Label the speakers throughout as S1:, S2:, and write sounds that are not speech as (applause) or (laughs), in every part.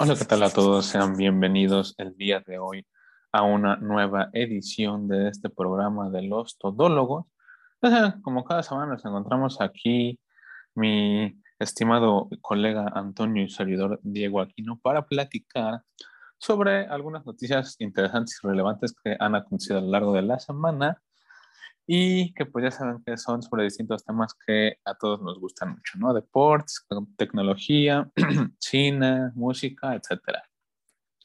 S1: Hola, ¿qué tal a todos? Sean bienvenidos el día de hoy a una nueva edición de este programa de los todólogos. Como cada semana nos encontramos aquí, mi estimado colega Antonio y servidor Diego Aquino, para platicar sobre algunas noticias interesantes y relevantes que han acontecido a lo largo de la semana y que pues ya saben que son sobre distintos temas que a todos nos gustan mucho, ¿no? Deportes, tecnología, (clears throat) cine, música, etcétera.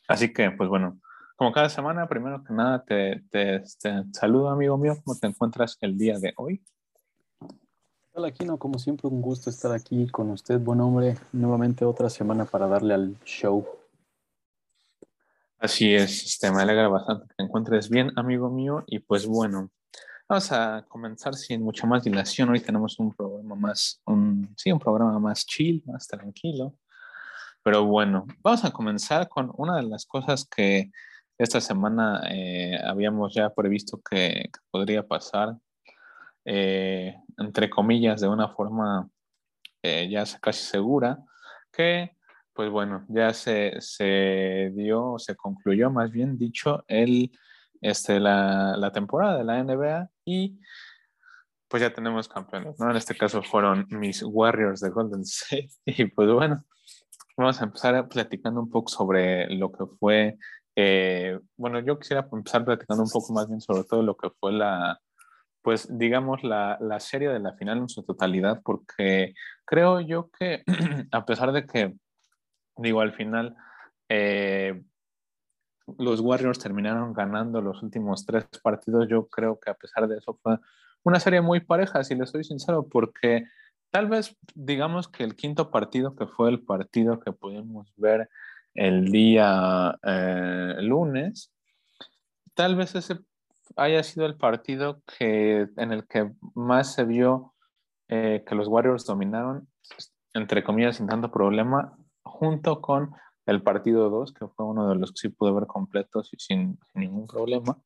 S1: Así que pues bueno, como cada semana, primero que nada te, te, saludo amigo mío, ¿cómo te encuentras el día de hoy?
S2: Hola Aquino, como siempre un gusto estar aquí con usted, buen hombre, nuevamente otra semana para darle al show.
S1: Así es, este, me alegra bastante que te encuentres bien, amigo mío, y pues bueno, Vamos a comenzar sin mucha más dilación. Hoy tenemos un programa más, un, sí, un programa más chill, más tranquilo. Pero bueno, vamos a comenzar con una de las cosas que esta semana eh, habíamos ya previsto que, podría pasar, eh, entre comillas, de una forma eh, ya casi segura, que pues bueno, ya se, se dio, se concluyó más bien dicho el este, la, la, temporada de la NBA y pues ya tenemos campeones, ¿no? En este caso fueron mis Warriors de Golden State (laughs) y pues bueno, vamos a empezar platicando un poco sobre lo que fue, eh, bueno, yo quisiera empezar platicando un poco más bien sobre todo lo que fue la, pues digamos, la, la serie de la final en su totalidad, porque creo yo que (clears throat) a pesar de que, digo, al final... Eh, los Warriors terminaron ganando los últimos tres partidos, yo creo que a pesar de eso fue una serie muy pareja, si le soy sincero, porque tal vez digamos que el quinto partido, que fue el partido que pudimos ver el día eh, lunes, tal vez ese haya sido el partido que, en el que más se vio eh, que los Warriors dominaron, entre comillas, sin tanto problema, junto con el partido 2, que fue uno de los que sí pude ver completos y sin, ningún problema.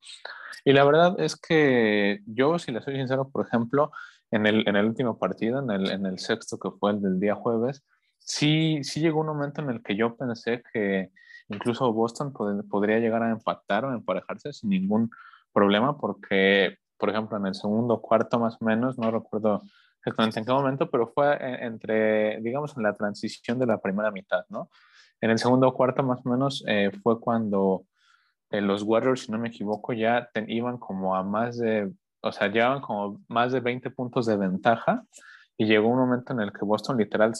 S1: Y la verdad es que yo, si le soy sincero, por ejemplo, en el, en el último partido, en el, en el sexto, que fue el del día jueves, sí, sí llegó un momento en el que yo pensé que incluso Boston podría llegar a empatar o emparejarse sin ningún problema, porque, por ejemplo, en el segundo cuarto más o menos, no recuerdo exactamente en qué momento, pero fue entre, digamos, en la transición de la primera mitad, ¿no? En el segundo cuarto, más o menos, eh, fue cuando eh, los Warriors, si no me equivoco, ya iban como a más de, o sea, llevaban como más de 20 puntos de ventaja y llegó un momento en el que Boston literal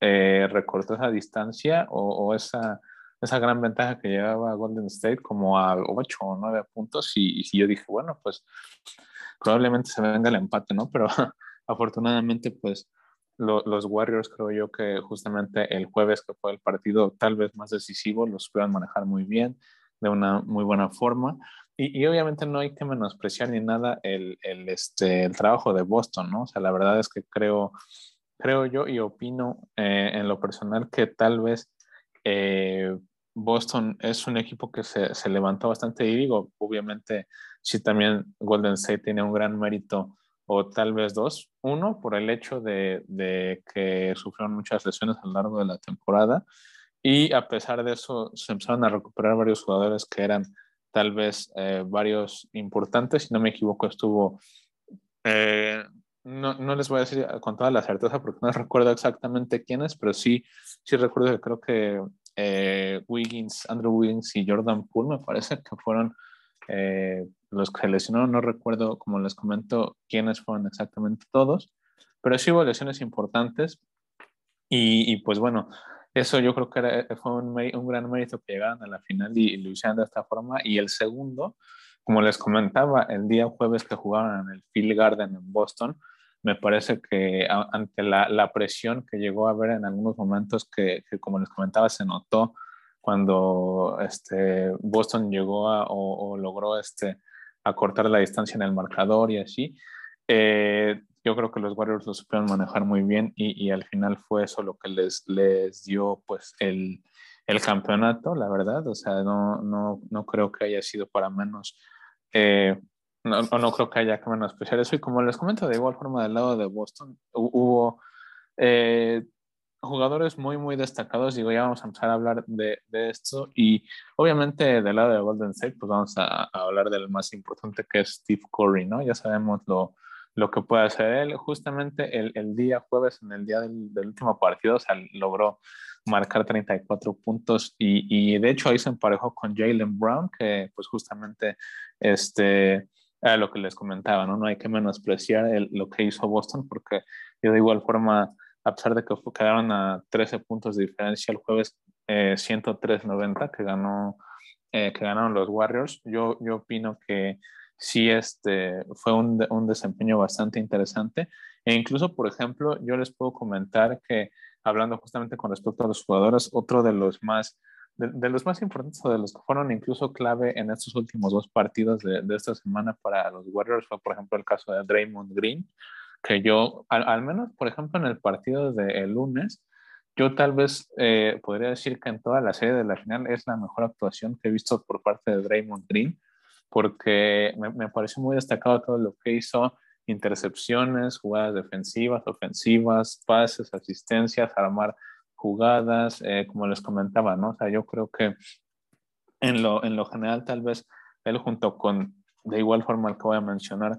S1: eh, recortó esa distancia o, esa, esa gran ventaja que llevaba Golden State como a 8 o 9 puntos y, y yo dije, bueno, pues probablemente se venga el empate, ¿no? Pero (laughs) afortunadamente, pues los Warriors creo yo que justamente el jueves que fue el partido tal vez más decisivo los puedan manejar muy bien, de una muy buena forma. Y, obviamente no hay que menospreciar ni nada el, el, este, el trabajo de Boston, ¿no? O sea, la verdad es que creo, creo yo y opino eh, en lo personal que tal vez eh, Boston es un equipo que se, se, levantó bastante y digo, obviamente sí también Golden State tiene un gran mérito o tal vez dos. Uno, por el hecho de, de, que sufrieron muchas lesiones a lo largo de la temporada y a pesar de eso se empezaron a recuperar varios jugadores que eran tal vez eh, varios importantes. Si no me equivoco, estuvo... Eh, no, no, les voy a decir con toda la certeza porque no (laughs) recuerdo exactamente quiénes, pero sí, sí recuerdo que creo que eh, Wiggins, Andrew Wiggins y Jordan Poole me parece que fueron eh, los que lesionaron, no recuerdo, como les comento, quiénes fueron exactamente todos, pero sí hubo lesiones importantes y, pues bueno, eso yo creo que fue un, gran mérito que llegaran a la final y, lo hicieron de esta forma. Y el segundo, como les comentaba, el día jueves que jugaron en el Phil Garden en Boston, me parece que ante la, presión que llegó a haber en algunos momentos que, como les comentaba, se notó cuando este, Boston llegó a, o, logró este, acortar la distancia en el marcador y así. Eh, yo creo que los Warriors lo supieron manejar muy bien y, y, al final fue eso lo que les, les dio pues el, el campeonato, la verdad. O sea, no, no, no creo que haya sido para menos. Eh, no, no, creo que haya que menospreciar eso. Y como les comento, de igual forma del lado de Boston, hubo eh, jugadores muy, muy destacados. Digo, ya vamos a empezar a hablar de, de esto. Y obviamente del lado de Golden State, pues vamos a, hablar del más importante que es Steve Curry, ¿no? Ya sabemos lo, lo que puede hacer él. Justamente el, el día jueves, en el día del, del, último partido, o sea, logró marcar 34 puntos y, y de hecho ahí se emparejó con Jalen Brown, que pues justamente este lo que les comentaba, ¿no? No hay que menospreciar el, lo que hizo Boston porque de igual forma a pesar de que quedaron a 13 puntos de diferencia el jueves eh, 103-90 que, ganó, eh, que ganaron los Warriors, yo, yo opino que sí este, fue un, un, desempeño bastante interesante. E incluso, por ejemplo, yo les puedo comentar que, hablando justamente con respecto a los jugadores, otro de los más, de, de los más importantes o de los que fueron incluso clave en estos últimos dos partidos de, de esta semana para los Warriors fue, por ejemplo, el caso de Draymond Green, que yo, al, al, menos, por ejemplo, en el partido del lunes, yo tal vez eh, podría decir que en toda la serie de la final es la mejor actuación que he visto por parte de Draymond Green, porque me, me pareció muy destacado todo lo que hizo, intercepciones, jugadas defensivas, ofensivas, pases, asistencias, armar jugadas, eh, como les comentaba, ¿no? O sea, yo creo que en lo, en lo general tal vez él junto con, de igual forma el que voy a mencionar,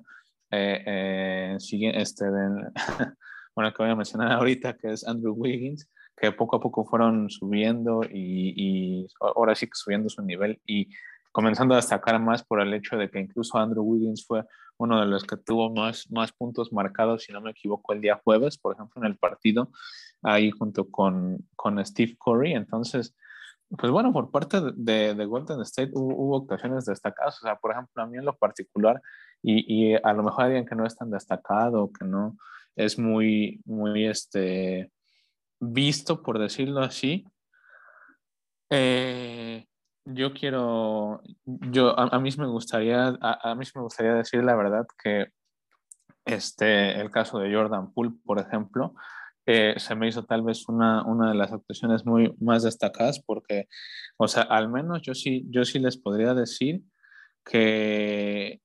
S1: eh, eh, este, (laughs) bueno, que voy a mencionar ahorita, que es Andrew Wiggins, que poco a poco fueron subiendo y, y, ahora sí que subiendo su nivel y comenzando a destacar más por el hecho de que incluso Andrew Wiggins fue uno de los que tuvo más, más puntos marcados, si no me equivoco, el día jueves, por ejemplo, en el partido, ahí junto con, con Steve Curry. Entonces, pues bueno, por parte de, de Golden State hubo, hubo, actuaciones destacadas. O sea, por ejemplo, a mí en lo particular, y, y, a lo mejor alguien que no es tan destacado, que no es muy, muy este, visto, por decirlo así, eh, yo quiero, yo, a, a, mí me gustaría, a, a, mí me gustaría decir la verdad que este, el caso de Jordan Poole, por ejemplo, eh, se me hizo tal vez una, una de las actuaciones muy más destacadas porque, o sea, al menos yo sí, yo sí les podría decir que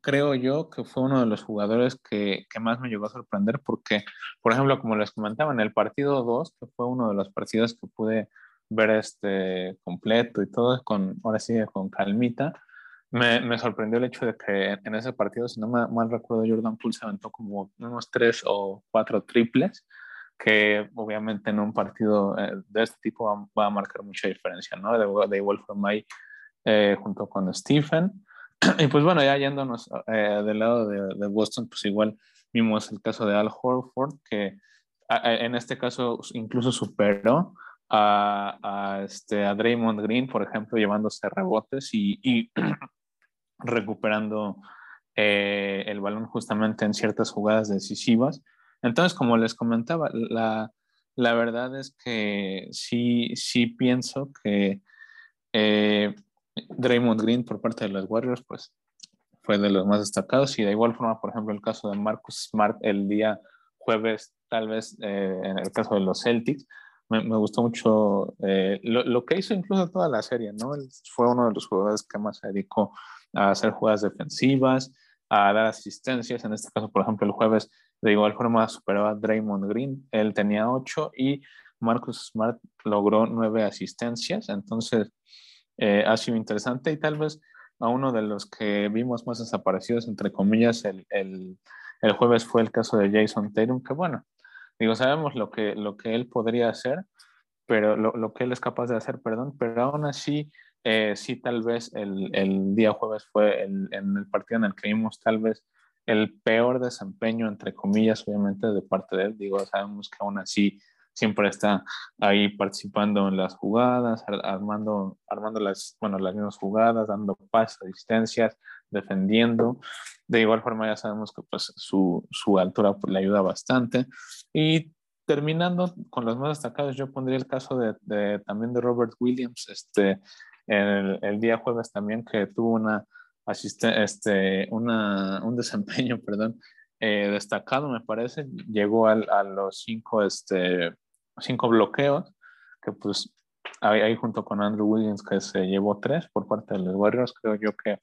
S1: creo yo que fue uno de los jugadores que, que, más me llegó a sorprender porque, por ejemplo, como les comentaba, en el partido 2, que fue uno de los partidos que pude ver este completo y todo, con, ahora sí, con calmita, me, me, sorprendió el hecho de que en ese partido, si no me, mal recuerdo, Jordan Poole se aventó como unos tres o cuatro triples, que obviamente en un partido eh, de este tipo va, va, a marcar mucha diferencia, ¿no? De, de igual forma ahí, eh, junto con Stephen. (clears throat) Y pues bueno, ya yéndonos eh, del lado de, de, Boston, pues igual vimos el caso de Al Horford, que a, en este caso incluso superó a, a, este, a Draymond Green, por ejemplo, llevándose rebotes y, y (clears throat) recuperando eh, el balón justamente en ciertas jugadas decisivas. Entonces, como les comentaba, la, la verdad es que sí, sí pienso que eh, Draymond Green por parte de los Warriors, pues fue de los más destacados y de igual forma, por ejemplo, el caso de Marcus Smart el día jueves, tal vez eh, en el caso de los Celtics, me, me gustó mucho lo, lo, que hizo incluso toda la serie, ¿no? Fue uno de los jugadores que más se dedicó a hacer jugadas defensivas, a dar asistencias. En este caso, por ejemplo, el jueves de igual forma superó a Draymond Green. Él tenía ocho y Marcus Smart logró nueve asistencias. Entonces, eh, ha sido interesante y tal vez a uno de los que vimos más desaparecidos, entre comillas, el, el, el jueves fue el caso de Jason Tatum, que bueno, digo, sabemos lo que, lo que él podría hacer, pero lo, lo que él es capaz de hacer, perdón, pero aún así eh, sí, tal vez el, el, día jueves fue el, en el partido en el que vimos tal vez el peor desempeño, entre comillas, obviamente, de parte de él. Digo, sabemos que aún así siempre está ahí participando en las jugadas, armando, armando las, bueno, las mismas jugadas, dando pases, asistencias, defendiendo. De igual forma ya sabemos que pues su, su altura pues, le ayuda bastante. Y terminando con los más destacados, yo pondría el caso de, de también de Robert Williams, este, el, el día jueves también que tuvo una asiste, este, una, un (laughs) desempeño, perdón, eh, destacado, me parece. Llegó al, a los cinco, este, cinco bloqueos, que pues ahí, junto con Andrew Williams, que se llevó tres por parte de los Warriors, creo yo que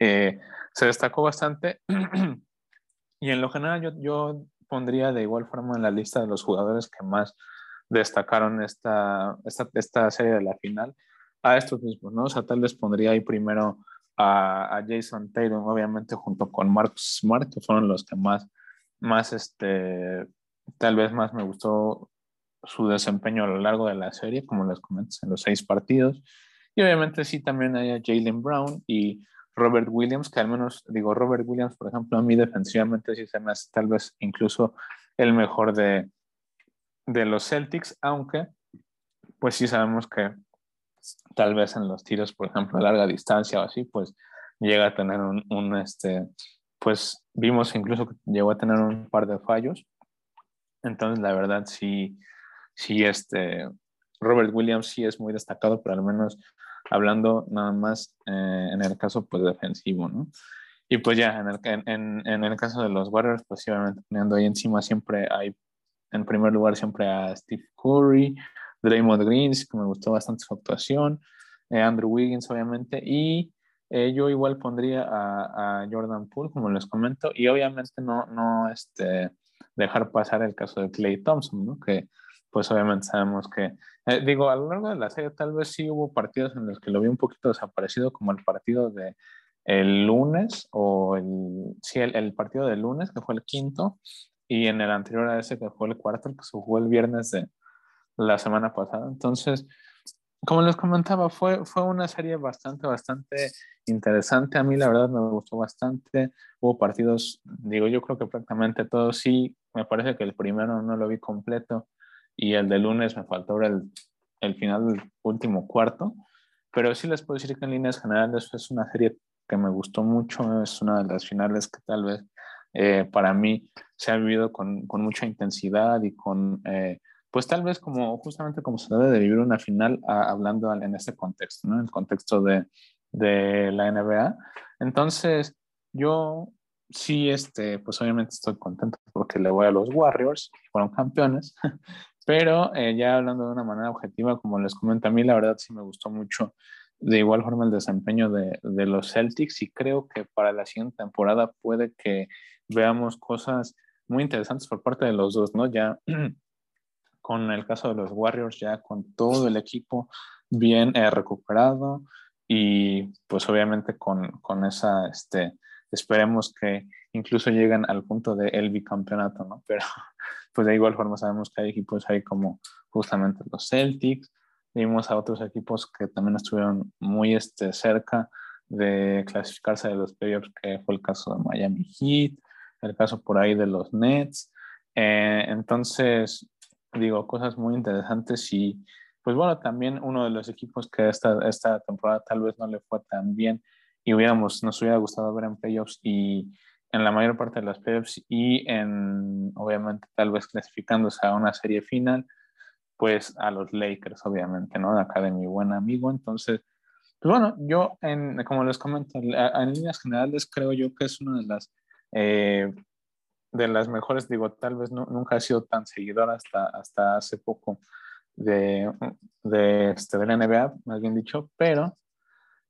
S1: eh, se destacó bastante. (clears throat) y en lo general, yo, yo pondría de igual forma en la lista de los jugadores que más destacaron esta, esta, esta serie de la final a estos mismos, ¿no? O sea, tal vez pondría ahí primero a, a Jason Tatum, obviamente junto con Marcus Smart, que fueron los que más, más este, tal vez más me gustó su desempeño a lo largo de la serie, como les comento, en los seis partidos. Y obviamente sí también hay a Jalen Brown y Robert Williams, que al menos, digo, Robert Williams, por ejemplo, a mí defensivamente sí se me hace tal vez incluso el mejor de, de los Celtics, aunque pues sí sabemos que tal vez en los tiros, por ejemplo, a larga distancia o así, pues llega a tener un, este, pues vimos incluso que llegó a tener un par de fallos. Entonces, la verdad, sí, sí, este, Robert Williams sí es muy destacado, pero al menos hablando nada más eh, en el caso pues defensivo, ¿no? Y pues ya, en el, en, en el caso de los Warriors, pues obviamente teniendo ahí encima siempre hay, en primer lugar siempre a Steve Curry, Draymond Green, que me gustó bastante su actuación, eh, Andrew Wiggins obviamente, y eh, yo igual pondría a, Jordan Poole, como les comento, y obviamente no, no este, dejar pasar el caso de Clay Thompson, ¿no? Que pues obviamente sabemos que, eh, digo, a lo largo de la serie tal vez sí hubo partidos en los que lo vi un poquito desaparecido, como el partido de el lunes, o el, sí, el, el partido del lunes, que fue el quinto, y en el anterior a ese, que fue el cuarto, el que se jugó el viernes de la semana pasada. Entonces, como les comentaba, fue, fue una serie bastante, bastante interesante. A mí la verdad me gustó bastante. Hubo partidos, digo, yo creo que prácticamente todos sí. Me parece que el primero no lo vi completo y el de lunes me faltó el, el final del último cuarto. Pero sí les puedo decir que en líneas generales es una serie que me gustó mucho. Es una de las finales que tal vez eh, para mí se ha vivido con, con mucha intensidad y con... Eh, pues tal vez como justamente como se debe de vivir una final a, hablando en este contexto, ¿no? En el contexto de, de, la NBA. Entonces, yo sí, este, pues obviamente estoy contento porque le voy a los Warriors, fueron campeones, (laughs) pero eh, ya hablando de una manera objetiva, como les comento a mí, la verdad sí me gustó mucho de igual forma el desempeño de, de los Celtics y creo que para la siguiente temporada puede que veamos cosas muy interesantes por parte de los dos, ¿no? Ya con el caso de los Warriors ya con todo el equipo bien eh, recuperado y pues obviamente con, con, esa, este, esperemos que incluso lleguen al punto de el bicampeonato, ¿no? Pero (laughs) pues de igual forma sabemos que hay equipos ahí como justamente los Celtics, vimos a otros equipos que también estuvieron muy este, cerca de clasificarse de los playoffs, que fue el caso de Miami Heat, el caso por ahí de los Nets. Eh, entonces, digo, cosas muy interesantes y pues bueno, también uno de los equipos que esta, esta temporada tal vez no le fue tan bien y hubiéramos, nos hubiera gustado ver en playoffs y en la mayor parte de las playoffs y en, obviamente, tal vez clasificándose a una serie final, pues a los Lakers, obviamente, ¿no? Acá de mi buen amigo. Entonces, pues bueno, yo, en, como les comento, en líneas generales creo yo que es una de las eh, de las mejores, digo, tal vez no, nunca he sido tan seguidor hasta, hasta hace poco de, de, este, de la NBA, más bien dicho, pero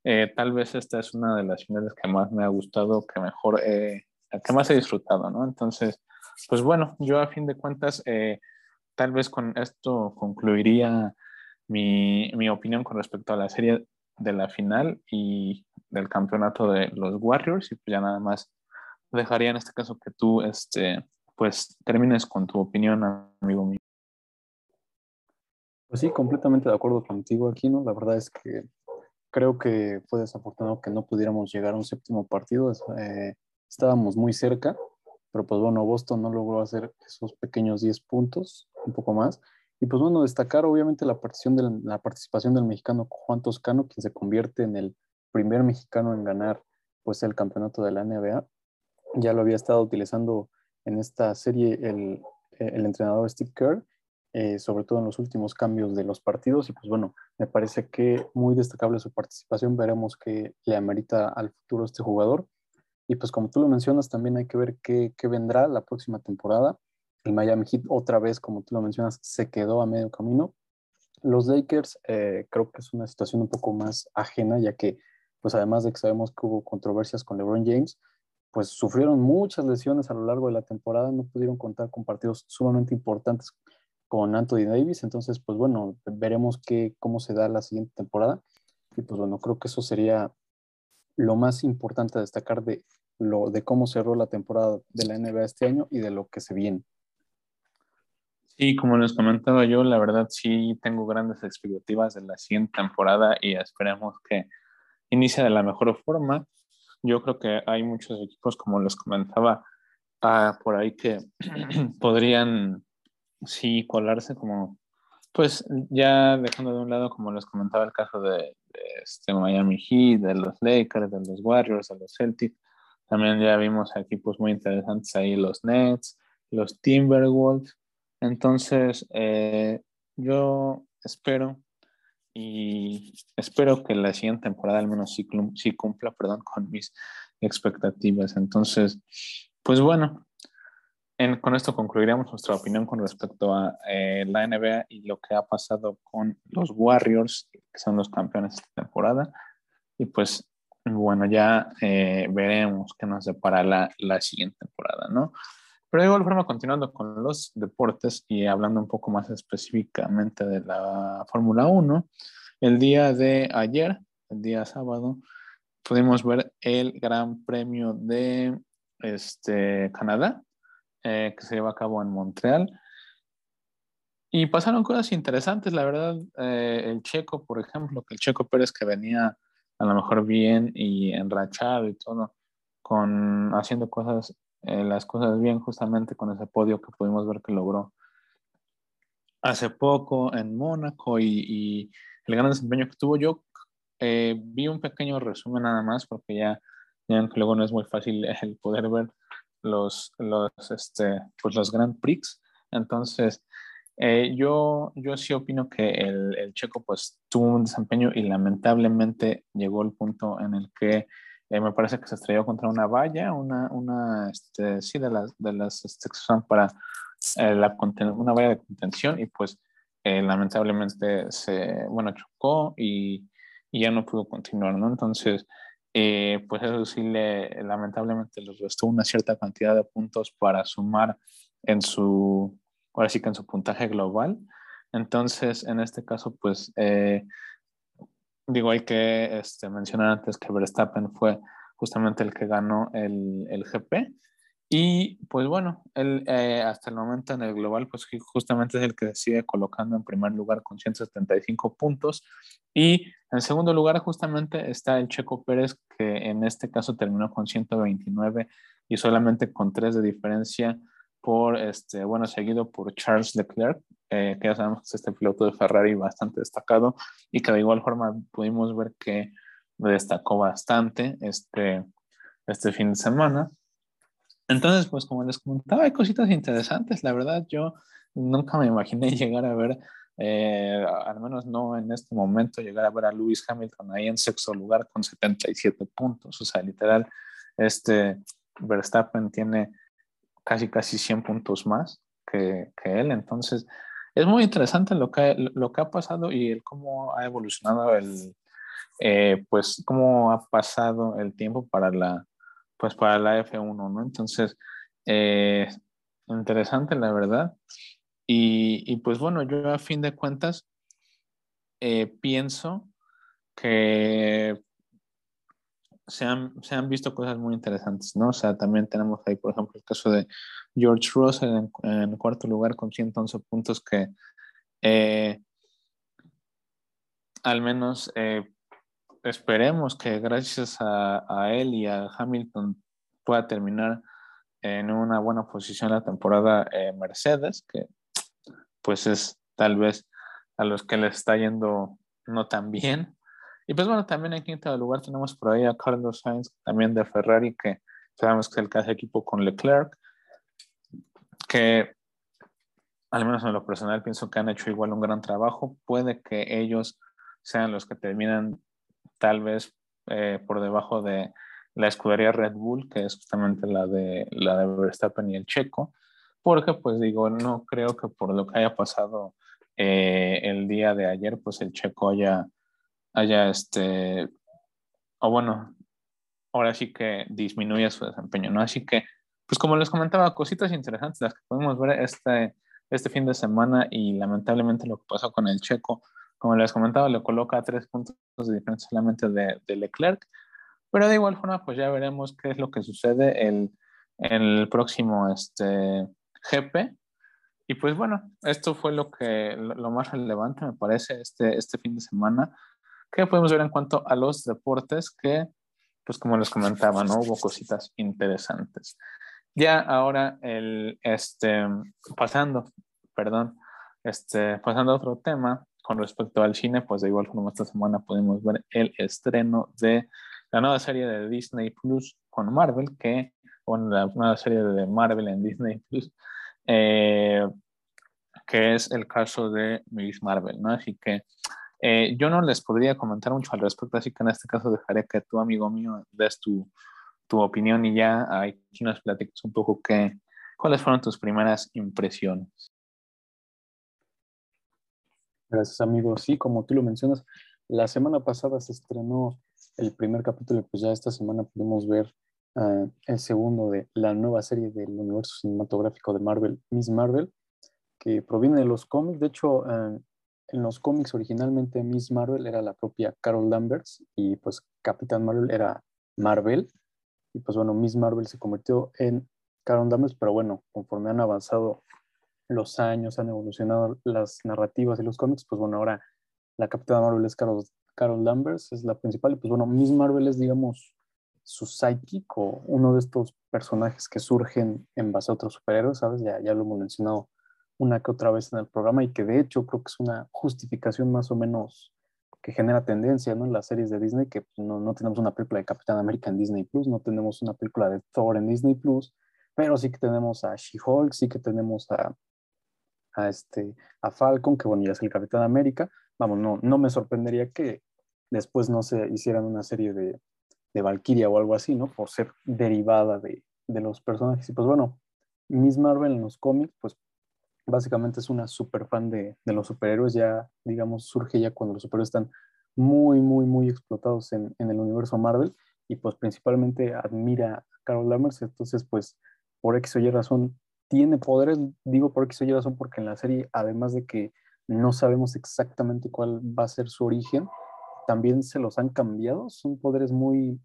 S1: eh, tal vez esta es una de las finales que más me ha gustado, que mejor, eh, que más he disfrutado, ¿no? Entonces, pues bueno, yo a fin de cuentas, eh, tal vez con esto concluiría mi, mi opinión con respecto a la serie de la final y del campeonato de los Warriors y pues ya nada más dejaría en este caso que tú, este, pues, termines con tu opinión, amigo mío.
S2: Pues sí, completamente de acuerdo contigo, Aquino. La verdad es que creo que fue desafortunado que no pudiéramos llegar a un séptimo partido. Eh, estábamos muy cerca, pero pues bueno, Boston no logró hacer esos pequeños 10 puntos, un poco más. Y pues bueno, destacar obviamente la participación del, la participación del mexicano Juan Toscano, quien se convierte en el primer mexicano en ganar pues el campeonato de la NBA ya lo había estado utilizando en esta serie el, el entrenador Steve Kerr, eh, sobre todo en los últimos cambios de los partidos. Y pues bueno, me parece que muy destacable su participación. Veremos qué le amerita al futuro este jugador. Y pues como tú lo mencionas, también hay que ver qué, qué vendrá la próxima temporada. El Miami Heat otra vez, como tú lo mencionas, se quedó a medio camino. Los Lakers eh, creo que es una situación un poco más ajena, ya que pues además de que sabemos que hubo controversias con LeBron James, pues sufrieron muchas lesiones a lo largo de la temporada, no pudieron contar con partidos sumamente importantes con Anthony Davis, entonces pues bueno, veremos qué, cómo se da la siguiente temporada y pues bueno, creo que eso sería lo más importante a destacar de, lo, de cómo cerró la temporada de la NBA este año y de lo que se viene.
S1: Sí, como les comentaba yo, la verdad sí tengo grandes expectativas de la siguiente temporada y esperemos que inicie de la mejor forma. Yo creo que hay muchos equipos, como les comentaba, ah, por ahí que (clears throat) podrían sí colarse como, pues ya dejando de un lado, como les comentaba, el caso de, este Miami Heat, de los Lakers, de los Warriors, de los Celtics. También ya vimos equipos muy interesantes ahí, los Nets, los Timberwolves. Entonces, eh, yo espero y espero que la siguiente temporada al menos sí, cumpla perdón, con mis expectativas. Entonces, pues bueno, con esto concluiremos nuestra opinión con respecto a eh, la NBA y lo que ha pasado con los Warriors, que son los campeones de esta temporada. Y pues bueno, ya eh, veremos qué nos depara la, la siguiente temporada, ¿no? Pero de igual forma, continuando con los deportes y hablando un poco más específicamente de la Fórmula 1, el día de ayer, el día sábado, pudimos ver el Gran Premio de este, Canadá, eh, que se lleva a cabo en Montreal. Y pasaron cosas interesantes, la verdad. Eh, el Checo, por ejemplo, que el Checo Pérez que venía a lo mejor bien y enrachado y todo, con haciendo cosas, eh, las cosas bien justamente con ese podio que pudimos ver que logró hace poco en Mónaco y, el gran desempeño que tuvo. Yo vi un pequeño resumen nada más porque ya, ya luego no es muy fácil (laughs) el poder ver los, los, este, pues los Grand Prix. Entonces, eh, yo, yo sí opino que el, el, checo pues tuvo un desempeño y lamentablemente llegó el punto en el que eh, me parece que se estrelló contra una valla, una, una este, sí, de las, de las este, que son para eh, la, una valla de contención y pues lamentablemente se, bueno, chocó y, ya no pudo continuar, ¿no? Entonces, eh, pues eso sí le, lamentablemente les restó una cierta cantidad de puntos para sumar en su, ahora sí que en su puntaje global. Entonces, en este caso, pues, eh, digo, hay que este, mencionar antes que Verstappen fue justamente el que ganó el, el GP y pues bueno, él eh, hasta el momento en el global, pues justamente es el que sigue colocando en primer lugar con 175 puntos. Y en segundo lugar justamente está el Checo Pérez, que en este caso terminó con 129 y solamente con 3 de diferencia por, este, bueno, seguido por Charles Leclerc, eh, que ya sabemos que es este piloto de Ferrari bastante destacado y que de igual forma pudimos ver que destacó bastante este, este fin de semana. Entonces, pues como les comentaba, hay cositas interesantes. La verdad, yo nunca me imaginé (laughs) llegar a ver, eh, al menos no en este momento, llegar a ver a Lewis Hamilton ahí en sexto lugar con 77 puntos. O sea, literal, este Verstappen tiene casi, casi 100 puntos más que, que él. Entonces, es muy interesante lo que, lo que ha pasado y el cómo ha evolucionado el, eh, pues, cómo ha pasado el tiempo para la pues para la F1, ¿no? Entonces, eh, interesante la verdad. Y, pues bueno, yo a fin de cuentas eh, pienso que se han, se han, visto cosas muy interesantes, ¿no? O sea, también tenemos ahí, por ejemplo, el caso de George Russell en, cuarto lugar con 111 puntos que eh, al menos esperemos que gracias a, él y a Hamilton pueda terminar en una buena posición la temporada eh, Mercedes, que pues es tal vez a los que les está yendo no tan bien. Y pues bueno, también en quinto lugar tenemos por ahí a Carlos Sainz, también de Ferrari, que sabemos que es el que equipo con Leclerc, que al menos en lo personal pienso que han hecho igual un gran trabajo. Puede que ellos sean los que terminan tal vez eh, por debajo de la escudería Red Bull, que es justamente la de, la de Verstappen y el Checo, porque pues digo, no creo que por lo que haya pasado eh, el día de ayer, pues el Checo haya, haya este, o bueno, ahora sí que disminuye su desempeño, ¿no? Así que, pues como les comentaba, cositas interesantes las que podemos ver este, este fin de semana y lamentablemente lo que pasó con el checo, como les comentaba, le coloca tres puntos de diferencia solamente de, de Leclerc, pero de igual forma, pues ya veremos qué es lo que sucede el, el próximo este, GP. Y pues bueno, esto fue lo, que, lo, más relevante, me parece, este, este fin de semana. ¿Qué podemos ver en cuanto a los deportes? Que, pues como les comentaba, ¿no? Hubo cositas interesantes. Ya ahora, el, este, pasando, perdón, este, pasando a otro tema, con respecto al cine, pues de igual forma esta semana podemos ver el estreno de la nueva serie de Disney Plus con Marvel, que, con la nueva serie de Marvel en Disney Plus, eh, que es el caso de Miss Marvel, ¿no? Así que eh, yo no les podría comentar mucho al respecto, así que en este caso dejaré que tú, amigo mío, des tu, tu opinión y ya aquí nos platiques un poco qué, cuáles fueron tus primeras impresiones.
S2: Gracias, amigo. Sí, como tú lo mencionas, la semana pasada se estrenó el primer capítulo, pues ya esta semana pudimos ver uh, el segundo de la nueva serie del universo cinematográfico de Marvel, Miss Marvel, que proviene de los cómics. De hecho, uh, en los cómics originalmente Miss Marvel era la propia Carol Danvers y pues Capitán Marvel era Marvel. Y pues bueno, Miss Marvel se convirtió en Carol Danvers, pero bueno, conforme han avanzado los años, han evolucionado las narrativas y los cómics, pues bueno, ahora la Capitana Marvel es Carol, Carol Danvers, es la principal, y pues bueno, Miss Marvel es, digamos, su o uno de estos personajes que surgen en base a otros superhéroes, ¿sabes? Ya, ya lo hemos mencionado una que otra vez en el programa y que de hecho creo que es una justificación más o menos que genera tendencia, ¿no? En las series de Disney, que pues, no, no tenemos una película de Capitán América en Disney Plus, no tenemos una película de Thor en Disney Plus, pero sí que tenemos a She-Hulk, sí que tenemos a, a, este, a Falcon, que bueno, ya es el Capitán América. Vamos, no, no me sorprendería que después no se hicieran una serie de, de Valkyria o algo así, ¿no? Por ser derivada de, de los personajes. Y pues bueno, Miss Marvel en los cómics, pues básicamente es una super fan de, de, los superhéroes, ya digamos surge ya cuando los superhéroes están muy, muy, muy explotados en, en, el universo Marvel y pues principalmente admira a Carol Danvers, entonces pues por X o Y razón tiene poderes, digo por X o Y razón, porque en la serie, además de que no sabemos exactamente cuál va a ser su origen, también se los han cambiado, son poderes muy,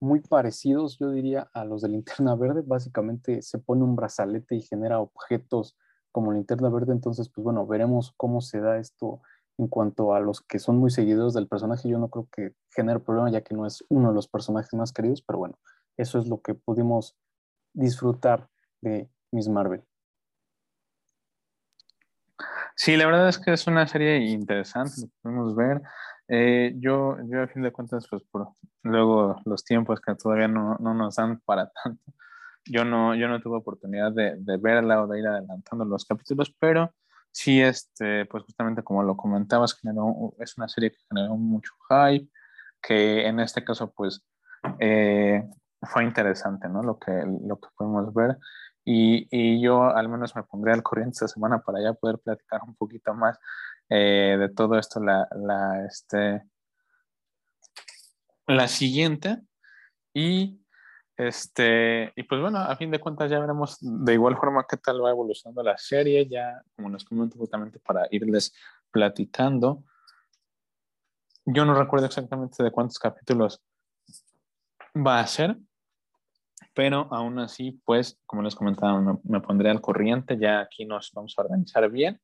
S2: muy parecidos, yo diría, a los de linterna verde, básicamente se pone un brazalete y genera objetos como linterna verde, entonces, pues bueno, veremos cómo se da esto en cuanto a los que son muy seguidores del personaje, yo no creo que genere problema, ya que no es uno de los personajes más queridos, pero bueno, eso es lo que pudimos disfrutar de Miss Marvel.
S1: Sí, la verdad es que es una serie interesante, podemos ver. Eh, yo, yo, a fin de cuentas, pues por luego los tiempos que todavía no, no nos dan para tanto, yo no, yo no tuve oportunidad de, de, verla o de ir adelantando los capítulos, pero sí, este, pues justamente como lo comentabas, generó, es una serie que generó mucho hype, que en este caso, pues, eh, fue interesante, ¿no? Lo que, lo que pudimos ver. Y, y, yo al menos me pondré al corriente esta semana para ya poder platicar un poquito más eh, de todo esto la, la, este, la siguiente. Y, este, y pues bueno, a fin de cuentas ya veremos de igual forma qué tal va evolucionando la serie, ya como nos comento justamente para irles platicando. Yo no recuerdo exactamente de cuántos capítulos va a ser, pero aún así, pues, como les comentaba, me, me, pondré al corriente, ya aquí nos vamos a organizar bien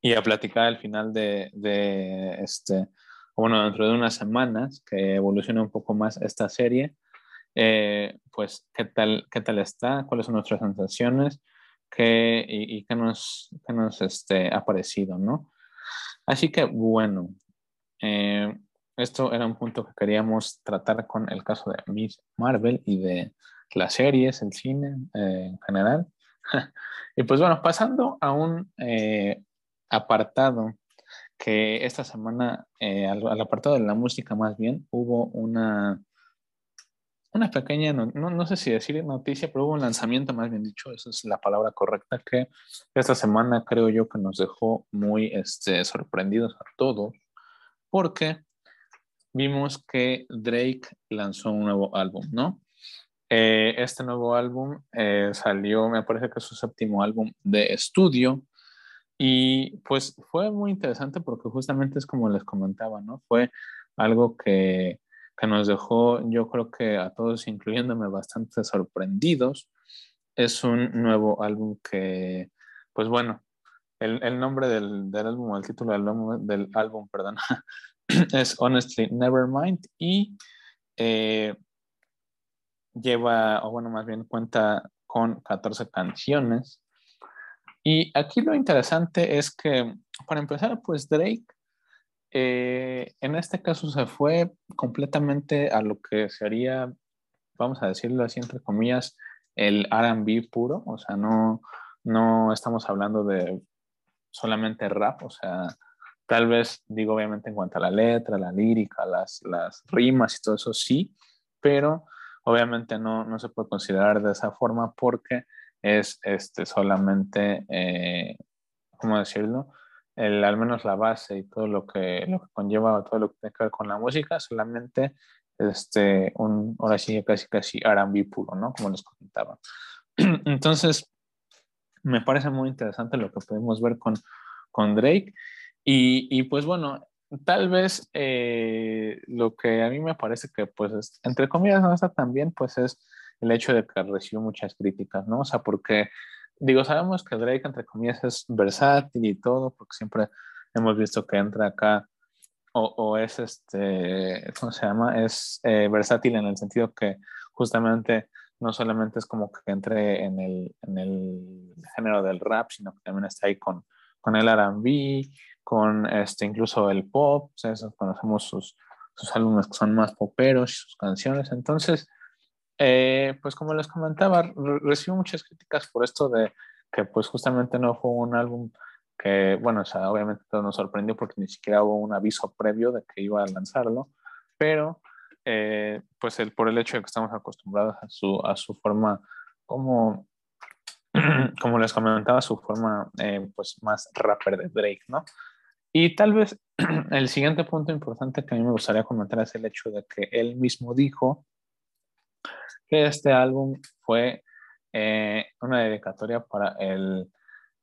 S1: y a platicar al final de, de este, bueno, dentro de unas semanas, que evolucione un poco más esta serie, eh, pues, ¿qué tal, ¿qué tal está? ¿Cuáles son nuestras sensaciones? ¿Qué, y, qué nos, qué nos este, ha parecido, ¿no? Así que, bueno, eh, esto era un punto que queríamos tratar con el caso de Miss Marvel y de las series, el cine eh, en general. (laughs) y pues bueno, pasando a un apartado que esta semana, al, apartado de la música más bien, hubo una, una pequeña, no, no, sé si decir noticia, pero hubo un lanzamiento, más bien dicho, esa es la palabra correcta, que esta semana creo yo que nos dejó muy este, sorprendidos a todos, porque vimos que Drake lanzó un nuevo álbum, ¿no? Eh, este nuevo álbum eh, salió, me parece que es su séptimo álbum de estudio. Y pues fue muy interesante porque justamente es como les comentaba, ¿no? Fue algo que, que nos dejó, yo creo que a todos, incluyéndome, bastante sorprendidos. Es un nuevo álbum que, pues bueno, el, nombre del, del, álbum, el título del, del álbum, perdón, (clears throat) es Honestly Nevermind y eh, lleva, o bueno, más bien cuenta con 14 canciones. Y aquí lo interesante es que, para empezar, pues Drake, eh, en este caso se fue completamente a lo que sería, vamos a decirlo así, entre comillas, el RB puro, o sea, no, no estamos hablando de solamente rap, o sea, tal vez digo obviamente en cuanto a la letra, la lírica, las, las rimas y todo eso sí, pero obviamente no, no se puede considerar de esa forma porque es este, solamente, eh, ¿cómo decirlo? El, al menos la base y todo lo que, lo que conlleva, todo lo que tiene que ver con la música, solamente este, un, ahora sí, casi casi R&B puro, ¿no? Como les comentaba. (clears throat) Entonces, me parece muy interesante lo que podemos ver con, con Drake. Y, y pues bueno, tal vez eh, lo que a mí me parece que, pues, entre comillas, no está tan bien, pues es el hecho de que recibió muchas críticas, ¿no? O sea, porque, digo, sabemos que Drake, entre comillas, es versátil y todo, porque siempre hemos visto que entra acá o, o es este, ¿cómo se llama? Es eh, versátil en el sentido que justamente no solamente es como que entre en el, en el género del rap, sino que también está ahí con, con el RB, con este, incluso el pop, o sea, conocemos sus, sus álbumes que son más poperos sus canciones. Entonces, eh, pues como les comentaba, recibo muchas críticas por esto de que pues justamente no fue un álbum que, bueno, o obviamente todo nos sorprendió porque ni siquiera hubo un aviso previo de que iba a lanzarlo, pero eh, pues el, por el hecho de que estamos acostumbrados a su, a su forma como, (clears throat) como les comentaba, su forma eh, pues más rapper de Drake, ¿no? Y tal vez (clears throat) el siguiente punto importante que a mí me gustaría comentar es el hecho de que él mismo dijo que este álbum fue eh, una dedicatoria para el,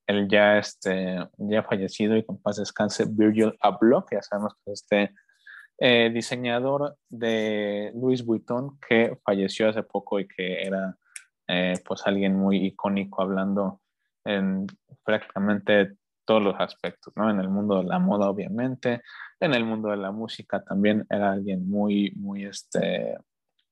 S1: el, ya, este, ya fallecido y con paz descanse Virgil Abloh, que ya sabemos que es este eh, diseñador de Louis Vuitton que falleció hace poco y que era eh, pues alguien muy icónico hablando en prácticamente todos los aspectos, ¿no? En el mundo de la moda, obviamente, en el mundo de la música también era alguien muy, muy, este,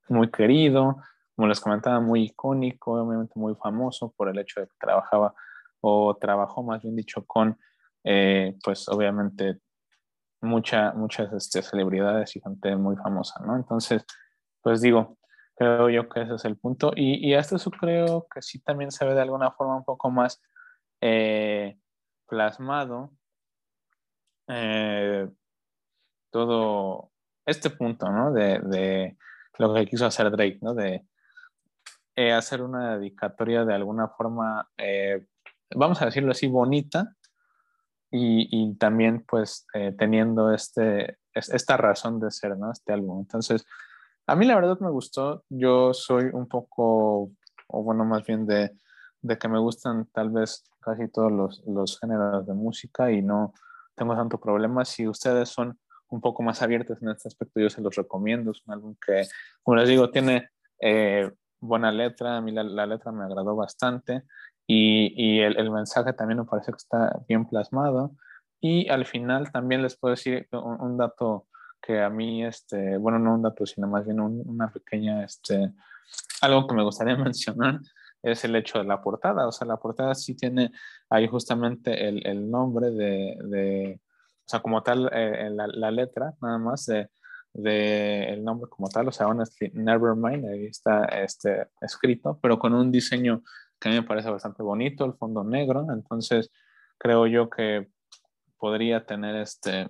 S1: muy querido, como les comentaba, muy icónico, obviamente muy famoso por el hecho de que trabajaba o trabajó, más bien dicho, con, eh, pues obviamente, mucha, muchas este, celebridades y gente muy famosa, ¿no? Entonces, pues digo, creo yo que ese es el punto. Y, y hasta eso creo que sí también se ve de alguna forma un poco más eh, plasmado eh, todo este punto, ¿no? De, de, lo que quiso hacer Drake, ¿no? De eh, hacer una dedicatoria de alguna forma, eh, vamos a decirlo así, bonita, y, y también pues eh, teniendo este, esta razón de ser, ¿no? Este álbum. Entonces, a mí la verdad me gustó, yo soy un poco, o bueno, más bien de, de que me gustan tal vez casi todos los, los, géneros de música y no tengo tanto problema. Si ustedes son un poco más abiertos en este aspecto, yo se los recomiendo. Es un álbum que, como les digo, tiene buena letra, a mí la, letra me agradó bastante y, y el, mensaje también me parece que está bien plasmado. Y al final también les puedo decir un, dato que a mí, este, bueno, no un dato, sino más bien un, una pequeña, este, algo que me gustaría (laughs) mencionar es el hecho de la portada. O sea, la portada sí tiene ahí justamente el, nombre de, de, o sea, como tal, eh, la, la, letra, nada más de, de, el nombre como tal, o sea, Honestly Nevermind, ahí está este, escrito, pero con un diseño que a mí me parece bastante bonito, el fondo negro, entonces creo yo que podría tener este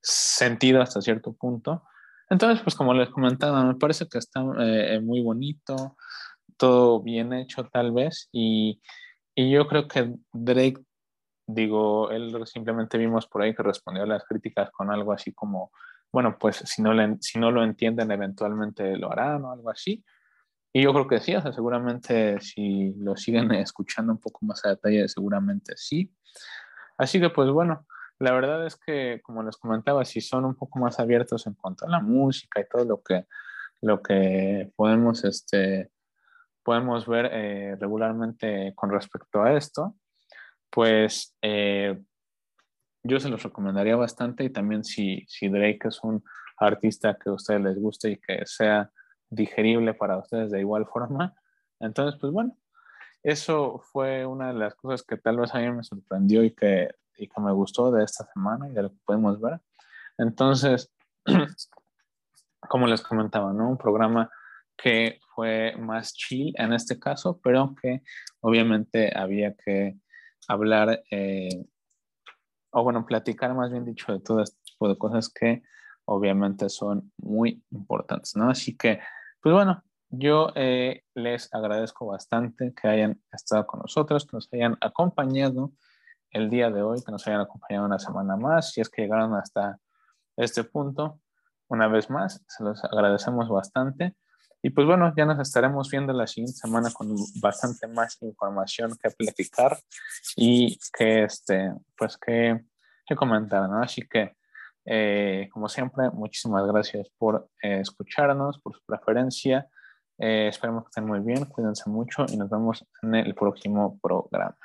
S1: sentido hasta cierto punto. Entonces, pues como les comentaba, me parece que está eh, muy bonito, todo bien hecho tal vez, y, y, yo creo que Drake, digo, él simplemente vimos por ahí que respondió a las críticas con algo así como bueno, pues si no, si no lo entienden, eventualmente lo harán o algo así. Y yo creo que sí, o sea, seguramente si lo siguen (laughs) escuchando un poco más a detalle, seguramente sí. Así que pues bueno, la verdad es que, como les comentaba, si son un poco más abiertos en cuanto a la música y todo lo que, lo que podemos, este, podemos ver eh, regularmente con respecto a esto, pues eh, yo se los recomendaría bastante y también si, si Drake es un artista que a ustedes les guste y que sea digerible para ustedes de igual forma. Entonces, pues bueno, eso fue una de las cosas que tal vez a mí me sorprendió y que, y que me gustó de esta semana y de lo que podemos ver. Entonces, (clears throat) como les comentaba, ¿no? Un programa que fue más chill en este caso, pero que obviamente había que hablar, eh, o bueno, platicar más bien dicho de todo este tipo de cosas que obviamente son muy importantes, ¿no? Así que pues bueno, yo eh, les agradezco bastante que hayan estado con nosotros, que nos hayan acompañado el día de hoy, que nos hayan acompañado una semana más. Si es que llegaron hasta este punto, una vez más, se los agradecemos bastante. Y pues bueno, ya nos estaremos viendo la siguiente semana con bastante más información que platicar y que, este, pues que, que comentar. Así que eh, como siempre, muchísimas gracias por eh, escucharnos, por su preferencia. Eh, esperemos que estén muy bien, cuídense mucho y nos vemos en el próximo programa.